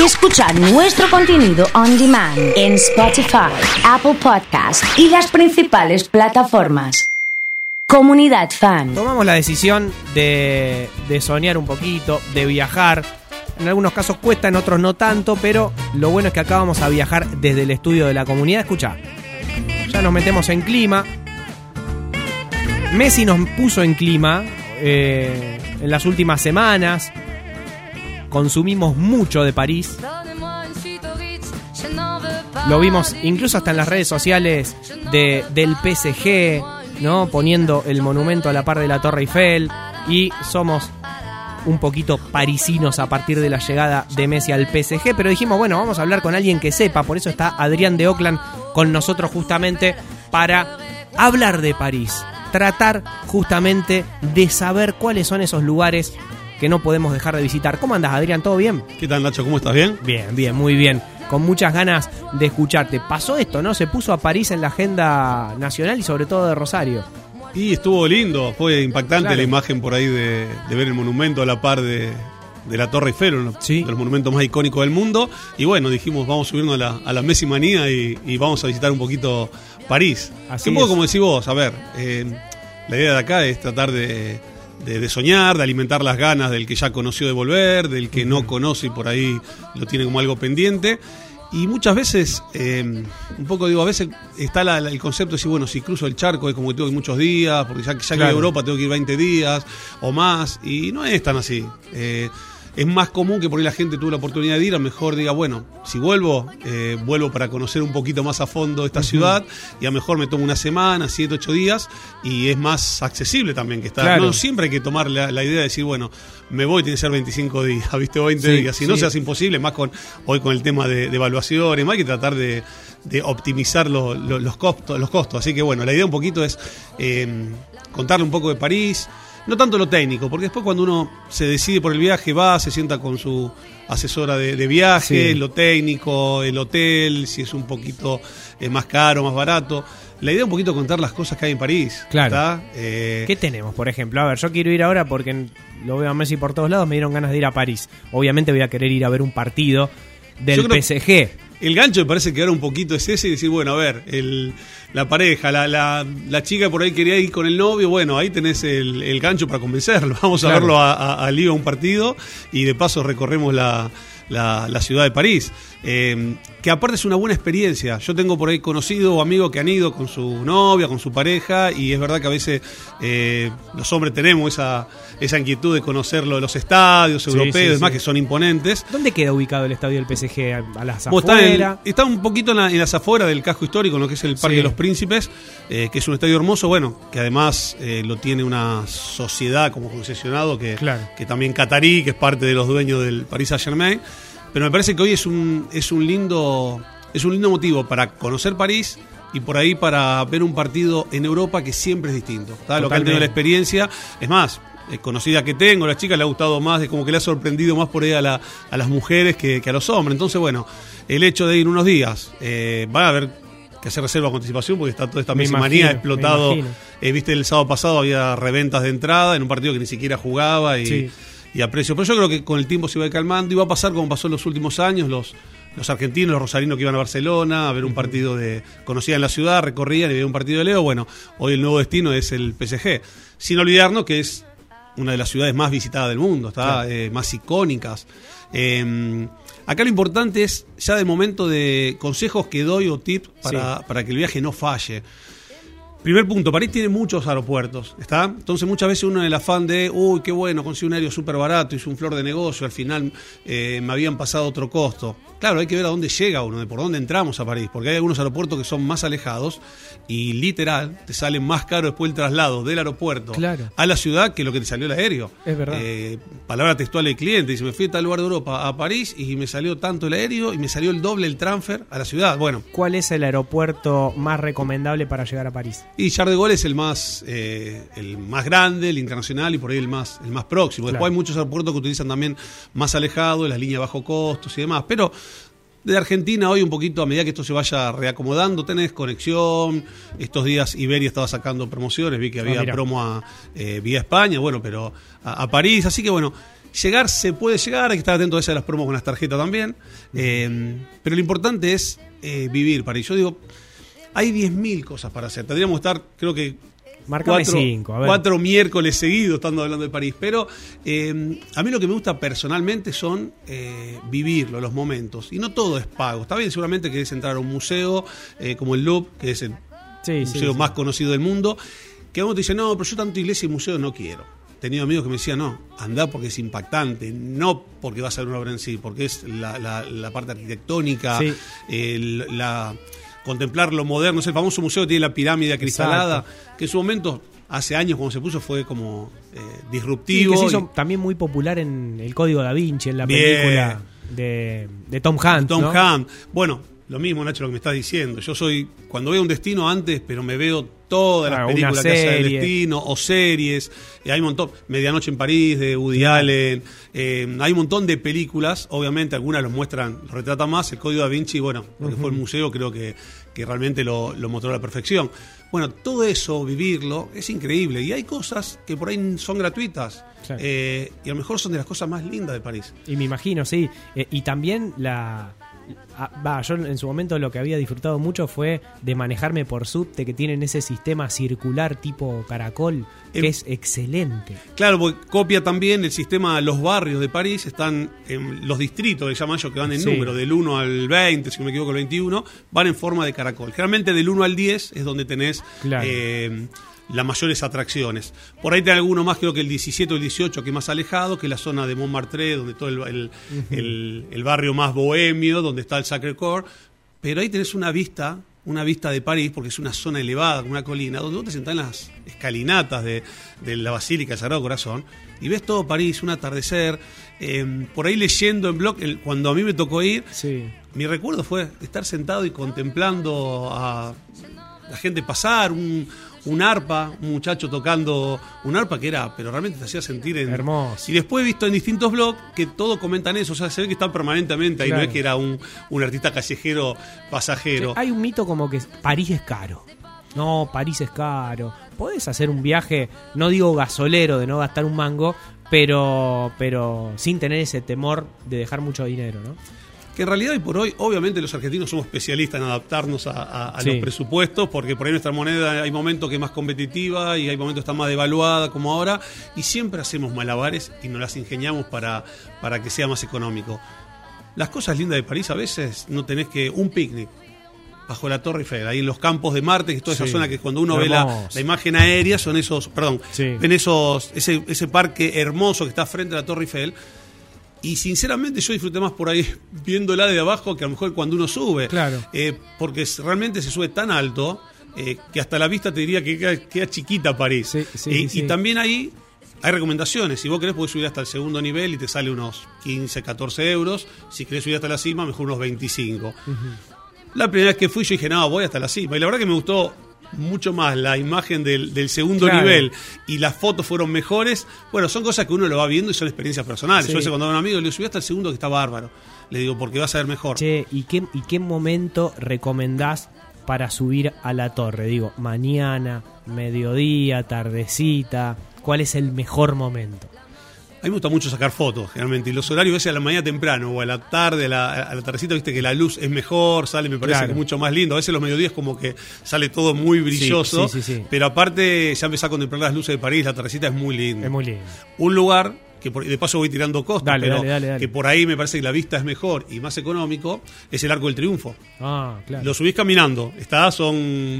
y escuchar nuestro contenido on demand en Spotify, Apple Podcast y las principales plataformas. Comunidad Fan. Tomamos la decisión de, de soñar un poquito, de viajar. En algunos casos cuesta, en otros no tanto, pero lo bueno es que acá vamos a viajar desde el estudio de la comunidad. Escucha, ya nos metemos en clima. Messi nos puso en clima eh, en las últimas semanas. Consumimos mucho de París. Lo vimos incluso hasta en las redes sociales de, del PSG, ¿no? Poniendo el monumento a la par de la Torre Eiffel. Y somos un poquito parisinos a partir de la llegada de Messi al PSG. Pero dijimos, bueno, vamos a hablar con alguien que sepa. Por eso está Adrián de Oakland con nosotros justamente para hablar de París. Tratar justamente de saber cuáles son esos lugares que no podemos dejar de visitar. ¿Cómo andas, Adrián? ¿Todo bien? ¿Qué tal, Nacho? ¿Cómo estás? ¿Bien? Bien, bien, muy bien. Con muchas ganas de escucharte. Pasó esto, ¿no? Se puso a París en la agenda nacional y sobre todo de Rosario. Y estuvo lindo, fue impactante Claro. la imagen por ahí de, de ver el monumento a la par de, de la Torre Eiffel, uno Sí. de los monumentos más icónicos del mundo. Y bueno, dijimos, vamos a subirnos a la, a la Messi manía y, y vamos a visitar un poquito París. Así que un poco como decís vos, a ver, eh, la idea de acá es tratar de, de- de soñar, de alimentar las ganas del que ya conoció de volver, del que no conoce y por ahí lo tiene como algo pendiente. Y muchas veces, eh, un poco digo, a veces está la- la- el concepto de decir, bueno, si cruzo el charco es como que tengo que ir muchos días, porque ya, que- ya que voy a Claro. Europa tengo que ir 20 días o más, y no es tan así. Eh, es más común que por ahí la gente tuvo la oportunidad de ir, a lo mejor diga, bueno, si vuelvo, eh, vuelvo para conocer un poquito más a fondo esta ciudad, y a lo mejor me tomo una semana, 7, 8 días, y es más accesible también que estar. Claro. No siempre hay que tomar la, la idea de decir, bueno, me voy, tiene que ser 25 días, ¿viste? O 20 Sí, días. Si no se hace imposible, más con hoy con el tema de, de evaluaciones, más hay que tratar de, de optimizar lo- lo- los, costos, los costos. Así que bueno, la idea un poquito es eh, contarle un poco de París, no tanto lo técnico, porque después cuando uno se decide por el viaje, va, se sienta con su asesora de, de viaje, Sí. lo técnico, el hotel, si es un poquito eh, más caro, más barato. La idea es un poquito contar las cosas que hay en París. Claro. ¿está? Eh, ¿Qué tenemos, por ejemplo? A ver, yo quiero ir ahora porque lo veo a Messi por todos lados, me dieron ganas de ir a París. Obviamente voy a querer ir a ver un partido del creo- PSG. El gancho me parece que ahora un poquito es ese y decir, bueno, a ver, el, la pareja, la, la, la chica por ahí quería ir con el novio, bueno, ahí tenés el, el gancho para convencerlo. Vamos a verlo a, a, a Liga un partido y de paso recorremos la, la, la ciudad de París. Eh, que aparte es una buena experiencia. Yo tengo por ahí conocido o amigos que han ido con su novia, con su pareja, y es verdad que a veces eh, los hombres tenemos esa, esa inquietud de conocer lo de los estadios Sí, europeos, sí, demás sí. que son imponentes. ¿Dónde queda ubicado el estadio del PSG? ¿A las Vos está, afueras? está un poquito en, la- en las afueras del casco histórico, en lo que es el Parque de los Príncipes, eh, que es un estadio hermoso, bueno, que además lo tiene una sociedad como concesionado, que, Claro. que también catarí, que es parte de los dueños del Paris Saint Germain. Pero me parece que hoy es un, es un lindo es un lindo motivo para conocer París y por ahí para ver un partido en Europa que siempre es distinto. Lo que han tenido la experiencia, es más, eh, conocida que tengo, a la chica le ha gustado más, es como que le ha sorprendido más por ahí a, la- a las mujeres que, que a los hombres. Entonces, bueno, el hecho de ir unos días, eh, van a haber que hacer reserva con anticipación porque está toda esta Me imagino, me explotado. Eh, Viste, el sábado pasado había reventas de entrada en un partido que ni siquiera jugaba y, Sí. Y a precio. Pero yo creo que con el tiempo se va a ir calmando y va a pasar como pasó en los últimos años, los, los argentinos, los rosarinos que iban a Barcelona a ver un partido de. conocían la ciudad, recorrían y veían un partido de Leo. Bueno, hoy el nuevo destino es el PSG. Sin olvidarnos que es una de las ciudades más visitadas del mundo, está Claro. Eh, más icónicas. Eh, acá lo importante es ya de momento de consejos que doy o tips para, para que el viaje no falle. Primer punto, París tiene muchos aeropuertos, ¿está? Entonces muchas veces uno en el afán de, uy, qué bueno, conseguí un aéreo súper barato, hice un flor de negocio, al final eh, me habían pasado otro costo. Claro, hay que ver a dónde llega uno, de por dónde entramos a París, porque hay algunos aeropuertos que son más alejados y literal te sale más caro después el traslado del aeropuerto Claro. a la ciudad que lo que te salió el aéreo. Es verdad. Eh, palabra textual del cliente, dice, me fui a tal lugar de Europa, a París, y me salió tanto el aéreo y me salió el doble el transfer a la ciudad. Bueno, ¿Cuál es el aeropuerto más recomendable para llegar a París? Y Charles de es el más, eh, el más grande, el internacional y por ahí el más, el más próximo. Claro. Después hay muchos aeropuertos que utilizan también más alejados, las líneas bajo costos y demás. Pero de Argentina hoy un poquito, a medida que esto se vaya reacomodando, tenés conexión. Estos días Iberia estaba sacando promociones, vi que Ah, había promo a, eh, vía España, bueno, pero a, a París. Así que bueno, llegar se puede llegar, hay que estar atento a esas de las promos con las tarjetas también. Eh, pero lo importante es eh, vivir París. Yo digo, hay 10.000 cosas para hacer. Tendríamos que estar, creo que Márcame cuatro, cinco, a ver. cuatro miércoles seguidos estando hablando de París. Pero eh, a mí lo que me gusta personalmente son eh, vivirlo, los momentos. Y no todo es pago. Está bien, seguramente querés entrar a un museo eh, como el Louvre, que es el Sí, museo sí. más conocido del mundo, que uno te dice, no, pero yo tanto iglesia y museo no quiero. He tenido amigos que me decían, no, anda porque es impactante, no porque va a ser una obra en sí, porque es la, la- la parte arquitectónica, el- la, contemplar lo moderno. Es el famoso museo que tiene la pirámide acristalada, que en su momento, hace años cuando se puso, fue como eh, Sí, disruptivo. que se y- hizo también muy popular en El Código Da Vinci, en la Bien. película de, de Tom Hanks. Tom ¿no? Hanks. Bueno, lo mismo, Nacho, lo que me estás diciendo. Yo soy, cuando veo un destino antes, pero me veo todas Claro, las una películas que hace del destino, o series. Y hay un montón. Medianoche en París, de Woody Allen. eh, hay un montón de películas. Obviamente, algunas los muestran, los retratan más. El Código da Vinci, bueno, porque fue el museo, creo que, que realmente lo, lo mostró a la perfección. Bueno, todo eso, vivirlo, es increíble. Y hay cosas que por ahí son gratuitas. Sí. eh, y a lo mejor son de las cosas más lindas de París. Y me imagino, sí. Eh, y también la. Ah, Va, yo en su momento lo que había disfrutado mucho fue de manejarme por subte, que tienen ese sistema circular tipo caracol, que Em- es excelente. Claro, porque copia también el sistema, los barrios de París están en los distritos, que llaman ellos, que van en Sí. número, del 1 al 20, si no me equivoco, el 21, van en forma de caracol. Generalmente del 1 al 10 es donde tenés Claro. eh, las mayores atracciones. Por ahí tenés alguno más, creo que el 17 o el 18, que es más alejado, que es la zona de Montmartre, donde todo el, el- el- el barrio más bohemio, donde está el Sacré-Cœur. Pero ahí tenés una vista, una vista de París, porque es una zona elevada, una colina, donde vos te sentás en las escalinatas de, de la Basílica del Sagrado Corazón y ves todo París, un atardecer. eh, por ahí leyendo en blog, el- cuando a mí me tocó ir, Sí. mi recuerdo fue estar sentado y contemplando a la gente pasar, un, un arpa, un muchacho tocando un arpa que era, pero realmente te hacía sentir en... Hermoso. Y después he visto en distintos blogs que todos comentan eso, o sea, se ve que están permanentemente ahí, no es que era un, un artista callejero pasajero. Hay un mito como que París es caro. No, París es caro. Podés hacer un viaje, no digo gasolero de no gastar un mango, pero, pero sin tener ese temor de dejar mucho dinero, ¿no? Que en realidad hoy por hoy, obviamente los argentinos somos especialistas en adaptarnos a, a- a Sí. los presupuestos, porque por ahí nuestra moneda hay momentos que es más competitiva y hay momentos que está más devaluada como ahora, y siempre hacemos malabares y nos las ingeniamos para, para que sea más económico. Las cosas lindas de París a veces no tenés que un picnic bajo la Torre Eiffel, ahí en los campos de Marte, que es toda esa Sí. zona que cuando uno ve la, la imagen aérea son esos, perdón, Sí. ven esos, ese, ese parque hermoso que está frente a la Torre Eiffel. Y sinceramente yo disfruté más por ahí viéndola de abajo que a lo mejor cuando uno sube. Claro. Eh, porque realmente se sube tan alto eh, que hasta la vista te diría que queda, queda chiquita París. Sí, sí, y, sí. y también ahí hay recomendaciones. Si vos querés podés subir hasta el segundo nivel y te sale unos 15, 14 euros. Si querés subir hasta la cima, mejor unos 25. La primera vez que fui yo dije, no, voy hasta la cima. Y la verdad que me gustó mucho más la imagen del, del segundo Claro. nivel y las fotos fueron mejores. Bueno, son cosas que uno lo va viendo y son experiencias personales. Sí. Yo veces cuando a un amigo le digo, subí hasta el segundo que está bárbaro. Le digo, porque vas a ver mejor. Che, ¿y qué, ¿y qué momento recomendás para subir a la torre? Digo, mañana, mediodía, tardecita. ¿Cuál es el mejor momento? A mí me gusta mucho sacar fotos, generalmente. Y los horarios, a veces a la mañana temprano o a la tarde, a la, a la tardecita, viste que la luz es mejor, sale, me parece Claro. que mucho más lindo. A veces los mediodías como que sale todo muy brilloso. sí, sí, sí. Pero aparte, ya empecé a contemplar las luces de París, la tardecita es muy linda. Es muy lindo. Un lugar que por- de paso voy tirando costos, Dale, pero dale, dale, dale. que por ahí me parece que la vista es mejor y más económico, es el Arco del Triunfo. Ah, claro. Lo subís caminando, está, son,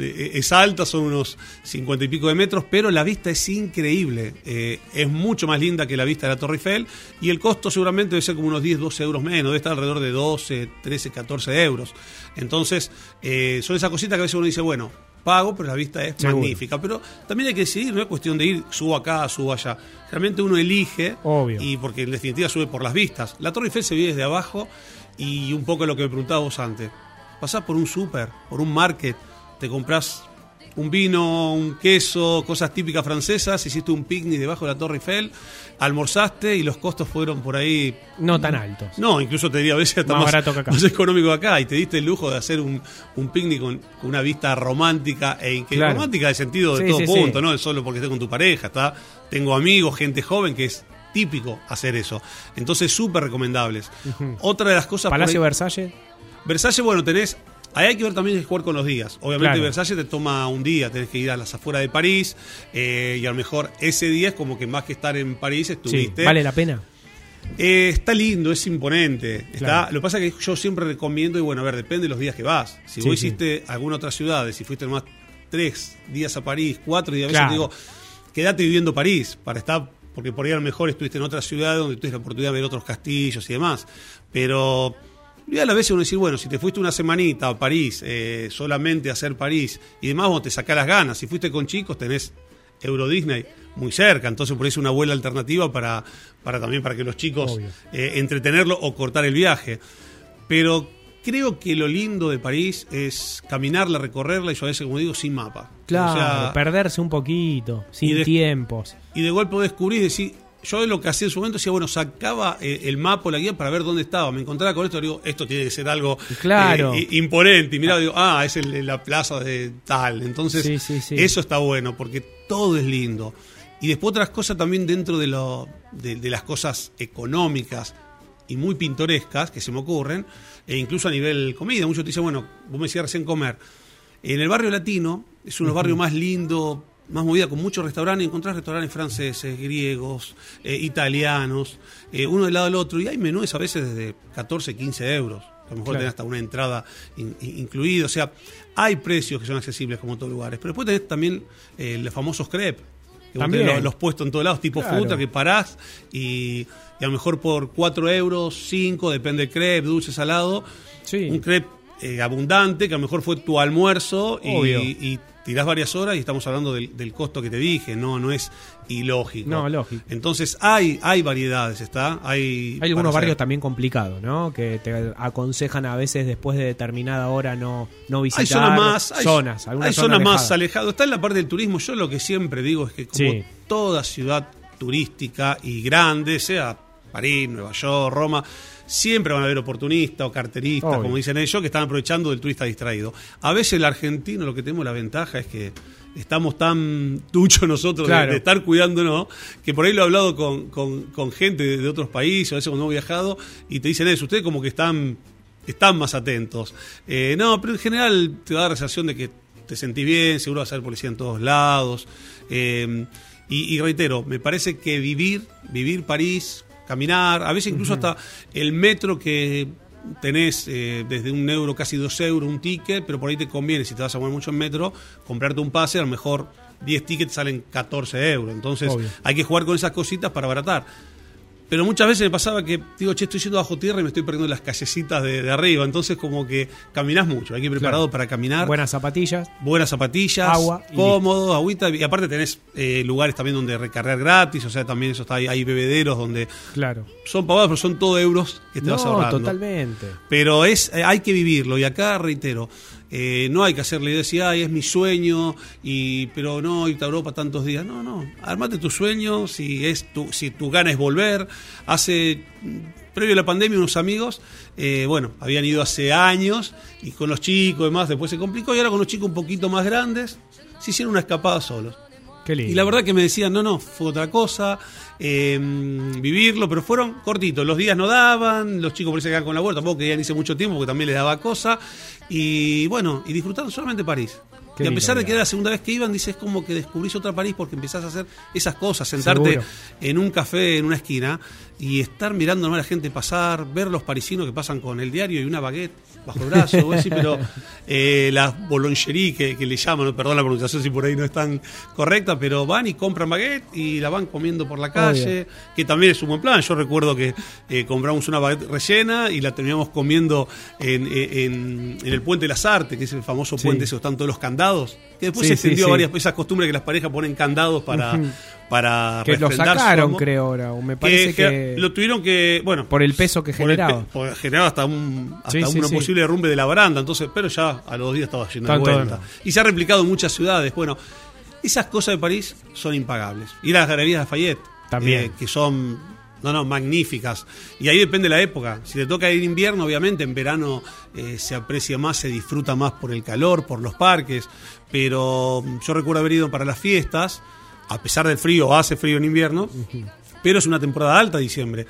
eh, es alta, son unos cincuenta y pico de metros, pero la vista es increíble. Eh, es mucho más linda que la vista de la Torre Eiffel y el costo seguramente debe ser como unos 10, 12 euros menos, debe estar alrededor de 12, 13, 14 euros. Entonces, eh, son esas cositas que a veces uno dice, bueno, pago, pero la vista es Seguro. magnífica. Pero también hay que decidir, no es cuestión de ir, subo acá, subo allá. Realmente uno elige, Obvio. y porque en definitiva sube por las vistas. La Torre Eiffel se ve desde abajo y un poco lo que me preguntabas vos antes. Pasás por un súper, por un market, te compras un vino, un queso, cosas típicas francesas, hiciste un picnic debajo de la Torre Eiffel, almorzaste y los costos fueron por ahí No tan altos. no, incluso te diría a veces hasta Más más, barato que acá. más económico acá. Y te diste el lujo de hacer un, un picnic con, con una vista romántica, e Claro. romántica de sentido de Sí, todo sí, punto, sí. no es solo porque estés con tu pareja. Está, tengo amigos, gente joven que es típico hacer eso. Entonces, súper recomendables. Otra de las cosas... Palacio ahí- Versalles. Versalles, bueno, tenés. Ahí hay que ver también jugar con los días. Obviamente, Claro. Versalles te toma un día, tenés que ir a las afueras de París. eh, y a lo mejor ese día es como que más que estar en París Sí, estuviste. vale la pena. Eh, está lindo, es imponente. Está, Claro. Lo que pasa es que yo siempre recomiendo, y bueno, a ver, depende de los días que vas. Si Sí, vos sí. hiciste alguna otra ciudad, si fuiste más tres días a París, cuatro, y a veces te digo, quédate viviendo París para estar, porque por ahí a lo mejor estuviste en otra ciudad donde tuviste la oportunidad de ver otros castillos y demás. Pero y a la vez uno decir, bueno, si te fuiste una semanita a París, eh, solamente a hacer París y demás, vos te sacás las ganas. Si fuiste con chicos, tenés Euro Disney muy cerca, entonces por eso una buena alternativa para, para también para que los chicos eh, entretenerlo o cortar el viaje. Pero creo que lo lindo de París es caminarla, recorrerla y yo a veces, como digo, sin mapa. Claro, O sea, perderse un poquito, sin y de- tiempos. y de golpe descubrís decís, yo lo que hacía en su momento decía, bueno, sacaba eh, el mapa o la guía para ver dónde estaba. Me encontraba con esto, digo, esto tiene que ser algo Claro. eh, imponente. Y miraba, digo, ah, es el- la plaza de tal. Entonces, Sí, sí, sí. eso está bueno, porque todo es lindo. Y después otras cosas también dentro de, lo, de, de las cosas económicas y muy pintorescas que se me ocurren, e incluso a nivel comida. Muchos te dicen, bueno, vos me decías recién comer. En el barrio latino es uno de los barrios más lindos, más movida, con muchos restaurantes. Encontrás restaurantes franceses, griegos, eh, italianos, eh, uno del lado del otro. Y hay menús a veces desde 14, 15 euros. A lo mejor Claro. tenés hasta una entrada in- in- incluida. O sea, hay precios que son accesibles como en todos lugares. Pero después tenés también eh, los famosos crepes. Que También. los, los puestos en todos lados, tipo Claro. fruta, que parás y, y a lo mejor por 4 euros, 5, depende del crepe, dulce, salado. Sí. Un crepe eh, abundante, que a lo mejor fue tu almuerzo y tirás varias horas y estamos hablando del, del costo que te dije, no, no es ilógico. No, lógico. Entonces hay, hay variedades, ¿está? Hay, Hay algunos barrios también complicados, ¿no? Que te aconsejan a veces después de determinada hora no, no visitar Hay zonas más, hay, zonas, hay zonas más alejadas. alejadas. Está en la parte del turismo. Yo lo que siempre digo es que como Sí. toda ciudad turística y grande, sea París, Nueva York, Roma, siempre van a haber oportunistas o carteristas, Obvio. como dicen ellos, que están aprovechando del turista distraído. A veces el argentino lo que tenemos la ventaja es que estamos tan duchos nosotros de- Claro. de, estar cuidándonos, que por ahí lo he hablado con, con- con gente de, de otros países, a veces cuando hemos viajado, y te dicen eso, ustedes como que están, están más atentos. Eh, no, pero en general te da la sensación de que te sentís bien, seguro vas a ver policía en todos lados. Eh, y, y reitero, me parece que vivir, vivir París, caminar, a veces incluso hasta el metro que tenés eh, desde un euro, casi dos euros, un ticket, pero por ahí te conviene, si te vas a mover mucho en metro, comprarte un pase, a lo mejor 10 tickets salen 14 euros. Entonces Obvio. hay que jugar con esas cositas para abaratar. Pero muchas veces me pasaba que, digo, che, estoy yendo bajo tierra y me estoy perdiendo las callecitas de, de arriba. Entonces, como que caminás mucho. Hay que ir preparado Claro. para caminar. Buenas zapatillas. Buenas zapatillas, Agua cómodo, agüita. Y aparte tenés eh, lugares también donde recargar gratis. O sea, también eso está ahí. Hay bebederos donde Claro. son pagados, pero son todo euros que te vas No, ahorrando. totalmente. Pero es, eh, hay que vivirlo. Y acá reitero, eh, no hay que hacerle idea ay, es mi sueño, y, pero no irte a Europa tantos días. No, no. Armate tu sueño, si, es tu, si tu gana es volver. Hace, previo a la pandemia, unos amigos, eh, bueno, habían ido hace años, y con los chicos y demás, después se complicó, y ahora con los chicos un poquito más grandes, se hicieron una escapada solos. Qué lindo. Y la verdad que me decían, no, no, fue otra cosa, eh, vivirlo, pero fueron cortitos. Los días no daban, los chicos por se quedaban con la vuelta, tampoco querían irse mucho tiempo porque también les daba cosa. Y bueno, y disfrutaron solamente París. Qué y a pesar de que era la segunda vez que iban, dices, es como que descubrís otra París porque empezás a hacer esas cosas, sentarte Seguro. en un café en una esquina y estar mirando a la gente pasar, ver los parisinos que pasan con el diario y una baguette bajo el brazo, pero eh, la que, que le llaman, perdón la pronunciación si por ahí no es tan correcta, pero van y compran baguette y la van comiendo por la calle, que también es un buen plan. Yo recuerdo que eh, compramos una baguette rellena y la terminamos comiendo en, en- en el Puente de las Artes, que es el famoso Sí. puente donde están todos los candados, que después Sí, se sí, extendió a varias esas costumbres que las parejas ponen candados para, para que lo sacaron, creo ahora. O me parece que que. lo tuvieron que, bueno, Por el peso que generaba. pe- generaba hasta un hasta Sí, un sí. posible derrumbe de la baranda, entonces, pero ya a los dos días estaba de todos vuelta. de nuevo. Y se ha replicado en muchas ciudades. Bueno, esas cosas de París son impagables. A las galerías de Fayette, También. que son no, no, magníficas. Y ahí depende la época. Si te toca ir invierno, obviamente, en verano eh, se aprecia más, se disfruta más por el calor, por los parques. Pero mm, yo recuerdo haber ido para las fiestas, a pesar del frío, hace frío en invierno, pero es una temporada alta diciembre.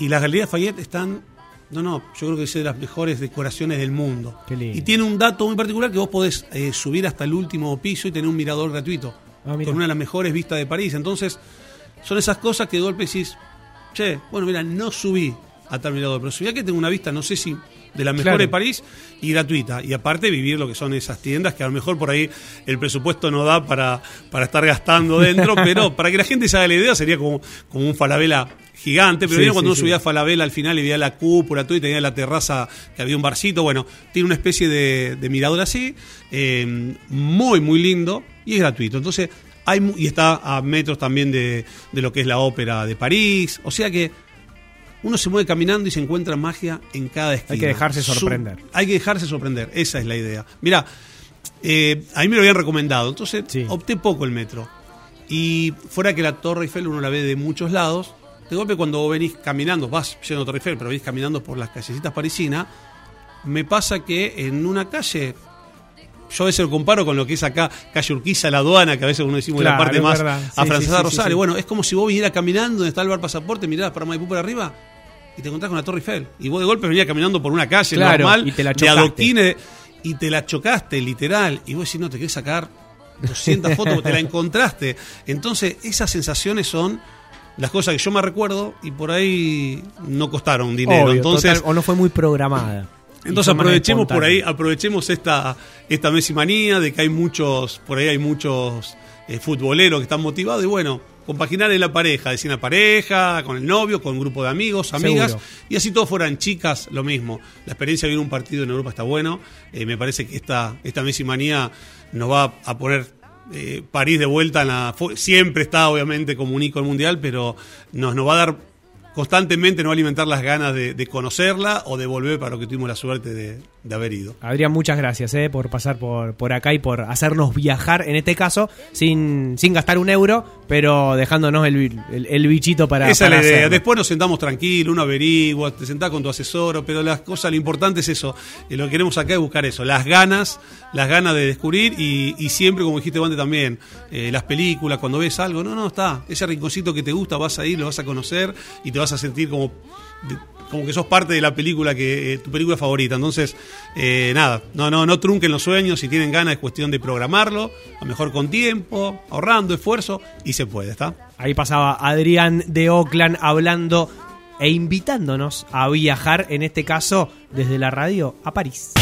Y las galerías Fayette están, no, no, yo creo que es de las mejores decoraciones del mundo. Qué lindo. Y tiene un dato muy particular que vos podés eh, subir hasta el último piso y tener un mirador gratuito, Ah, con una de las mejores vistas de París. Entonces, son esas cosas que de golpe decís, che, bueno, mira, no subí a tal mirador, pero subí a que tengo una vista, no sé si de la mejor Claro. de París y gratuita. Y aparte vivir lo que son esas tiendas que a lo mejor por ahí el presupuesto no da para, para estar gastando dentro, pero para que la gente se haga la idea sería como, como un falabela gigante, pero Sí, cuando sí, uno sí. subía a Falabella al final y veía la cúpula, todo y tenía la terraza que había un barcito, bueno, tiene una especie de, de mirador así, eh, muy, muy lindo y es gratuito. Entonces, hay y está a metros también de, de lo que es la ópera de París, o sea que uno se mueve caminando y se encuentra magia en cada esquina. Hay que dejarse Su- sorprender. hay que dejarse sorprender, esa es la idea. Mira, eh, a mí me lo habían recomendado, entonces Sí. opté poco el metro. Y fuera que la Torre Eiffel uno la ve de muchos lados, de golpe cuando vos venís caminando, vas yendo a Torre Eiffel, pero venís caminando por las callecitas parisinas, me pasa que en una calle, yo a veces lo comparo con lo que es acá, calle Urquiza, la aduana, que a veces uno decimos la Claro, parte es más. Sí, afrancesada sí, Rosario. Bueno, es como si vos vinieras caminando donde está el bar pasaporte, mirás para Maipú por arriba y te encontrás con la Torre Eiffel. Y vos de golpe venías caminando por una calle Claro, normal, y te la de chocaste. adoquines, y te la chocaste, literal. Y vos decís, no, te querés sacar 200 fotos, porque te la encontraste. Entonces, esas sensaciones son las cosas que yo me recuerdo y por ahí no costaron dinero. Obvio, Entonces, total, o no fue muy programada. Entonces aprovechemos por ahí, aprovechemos esta, esta Messi manía de que hay muchos, por ahí hay muchos eh, futboleros que están motivados y bueno, compaginar en la pareja, decir la pareja, con el novio, con un grupo de amigos, amigas, Seguro. y así todos fueran chicas, lo mismo. La experiencia de ver un partido en Europa está bueno. Eh, me parece que esta, esta Messi manía nos va a poner eh, París de vuelta en la. siempre está, obviamente, como un ícono mundial, pero nos, nos va a dar constantemente, a alimentar las ganas de, de conocerla o de volver para lo que tuvimos la suerte de, de haber ido. Adrián, muchas gracias eh, por pasar por, por acá y por hacernos viajar, en este caso, sin, sin gastar un euro, pero dejándonos el, el- el bichito para. Esa es la idea. hacerlo. Después nos sentamos tranquilos, uno averigua, te sentás con tu asesor, pero las cosas, lo importante es eso. Y lo que queremos acá es buscar eso, las ganas, las ganas de descubrir y, y siempre, como dijiste antes también, eh, las películas, cuando ves algo, no, no, está, ese rinconcito que te gusta, vas a ir, lo vas a conocer y te vas a sentir como... como que sos parte de la película que eh, tu película favorita. Entonces, eh, nada, no, no, no trunquen los sueños. Si tienen ganas, es cuestión de programarlo, a mejor con tiempo, ahorrando esfuerzo, y se puede, ¿está? Ahí pasaba Adrián de Oakland hablando e invitándonos a viajar, en este caso, desde la radio a París.